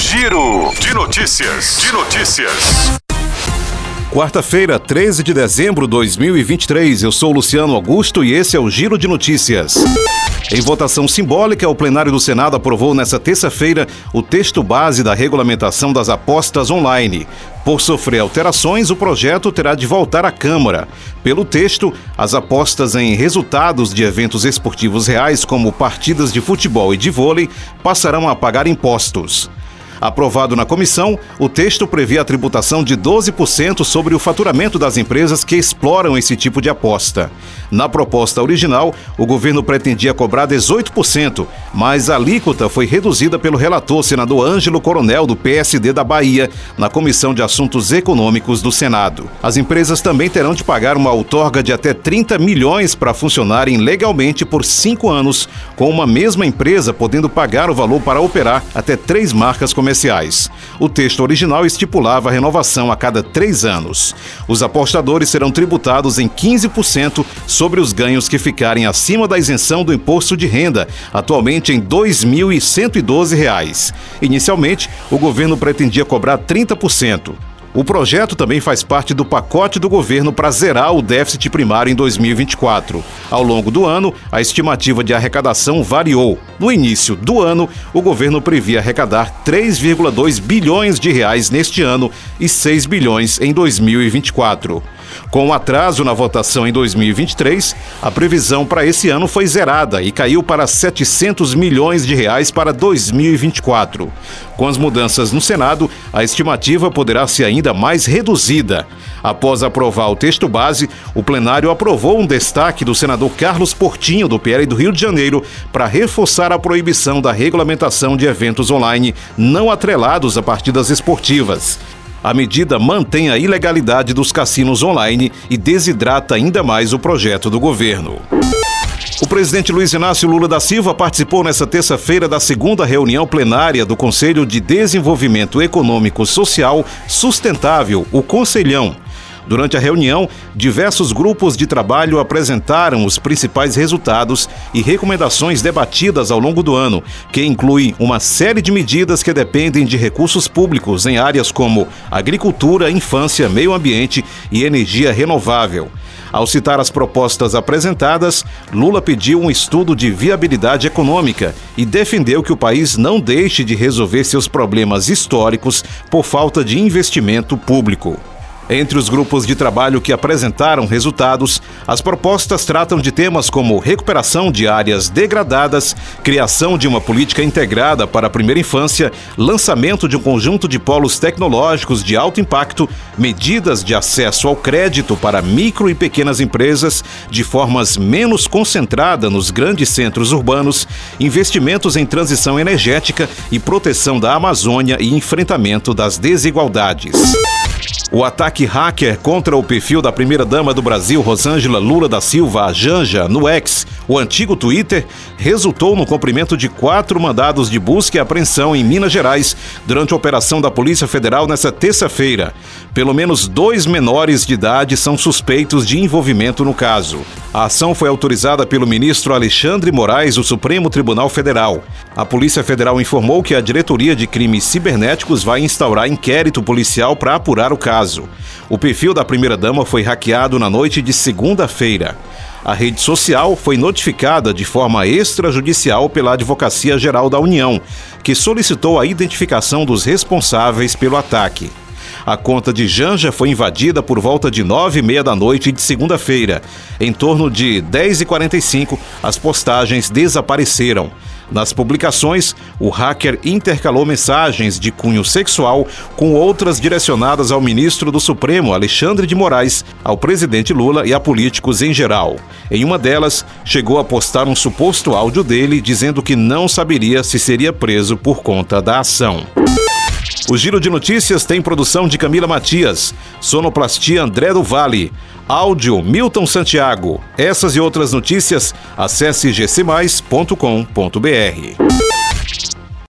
Giro de notícias. De notícias. Quarta-feira, 13 de dezembro de 2023. Eu sou Luciano Augusto e esse é o Giro de Notícias. Em votação simbólica, o plenário do Senado aprovou nesta terça-feira o texto base da regulamentação das apostas online. Por sofrer alterações, o projeto terá de voltar à Câmara. Pelo texto, as apostas em resultados de eventos esportivos reais, como partidas de futebol e de vôlei, passarão a pagar impostos. Aprovado na comissão, o texto prevê a tributação de 12% sobre o faturamento das empresas que exploram esse tipo de aposta. Na proposta original, o governo pretendia cobrar 18%, mas a alíquota foi reduzida pelo relator senador Ângelo Coronel, do PSD da Bahia, na Comissão de Assuntos Econômicos do Senado. As empresas também terão de pagar uma outorga de até 30 milhões para funcionarem legalmente por cinco anos, com uma mesma empresa podendo pagar o valor para operar até três marcas comerciais comerciais. O texto original estipulava a renovação a cada três anos. Os apostadores serão tributados em 15% sobre os ganhos que ficarem acima da isenção do imposto de renda, atualmente em R$ 2.112. Inicialmente, o governo pretendia cobrar 30%. O projeto também faz parte do pacote do governo para zerar o déficit primário em 2024. Ao longo do ano, a estimativa de arrecadação variou. No início do ano, o governo previa arrecadar 3,2 bilhões de reais neste ano e 6 bilhões em 2024. Com o atraso na votação em 2023, a previsão para esse ano foi zerada e caiu para 700 milhões de reais para 2024. Com as mudanças no Senado, a estimativa poderá ser ainda mais reduzida. Após aprovar o texto base, o plenário aprovou um destaque do senador Carlos Portinho, do PL do Rio de Janeiro, para reforçar a proibição da regulamentação de eventos online não atrelados a partidas esportivas. A medida mantém a ilegalidade dos cassinos online e desidrata ainda mais o projeto do governo. O presidente Luiz Inácio Lula da Silva participou nesta terça-feira da segunda reunião plenária do Conselho de Desenvolvimento Econômico Social Sustentável, o Conselhão. Durante a reunião, diversos grupos de trabalho apresentaram os principais resultados e recomendações debatidas ao longo do ano, que inclui uma série de medidas que dependem de recursos públicos em áreas como agricultura, infância, meio ambiente e energia renovável. Ao citar as propostas apresentadas, Lula pediu um estudo de viabilidade econômica e defendeu que o país não deixe de resolver seus problemas históricos por falta de investimento público. Entre os grupos de trabalho que apresentaram resultados, as propostas tratam de temas como recuperação de áreas degradadas, criação de uma política integrada para a primeira infância, lançamento de um conjunto de polos tecnológicos de alto impacto, medidas de acesso ao crédito para micro e pequenas empresas, de formas menos concentrada nos grandes centros urbanos, investimentos em transição energética e proteção da Amazônia e enfrentamento das desigualdades. O ataque hacker contra o perfil da primeira-dama do Brasil, Rosângela Lula da Silva, a Janja, no X, o antigo Twitter, resultou no cumprimento de quatro mandados de busca e apreensão em Minas Gerais durante a operação da Polícia Federal nesta terça-feira. Pelo menos dois menores de idade são suspeitos de envolvimento no caso. A ação foi autorizada pelo ministro Alexandre Moraes do Supremo Tribunal Federal. A Polícia Federal informou que a Diretoria de Crimes Cibernéticos vai instaurar inquérito policial para apurar o caso. O perfil da primeira-dama foi hackeado na noite de segunda-feira. A rede social foi notificada de forma extrajudicial pela Advocacia Geral da União, que solicitou a identificação dos responsáveis pelo ataque. A conta de Janja foi invadida por volta de nove e meia da noite de segunda-feira. Em torno de 10h45, as postagens desapareceram. Nas publicações, o hacker intercalou mensagens de cunho sexual com outras direcionadas ao ministro do Supremo, Alexandre de Moraes, ao presidente Lula e a políticos em geral. Em uma delas, chegou a postar um suposto áudio dele dizendo que não saberia se seria preso por conta da ação. O Giro de Notícias tem produção de Camila Matias, sonoplastia André do Vale, áudio Milton Santiago. Essas e outras notícias, acesse gcmais.com.br.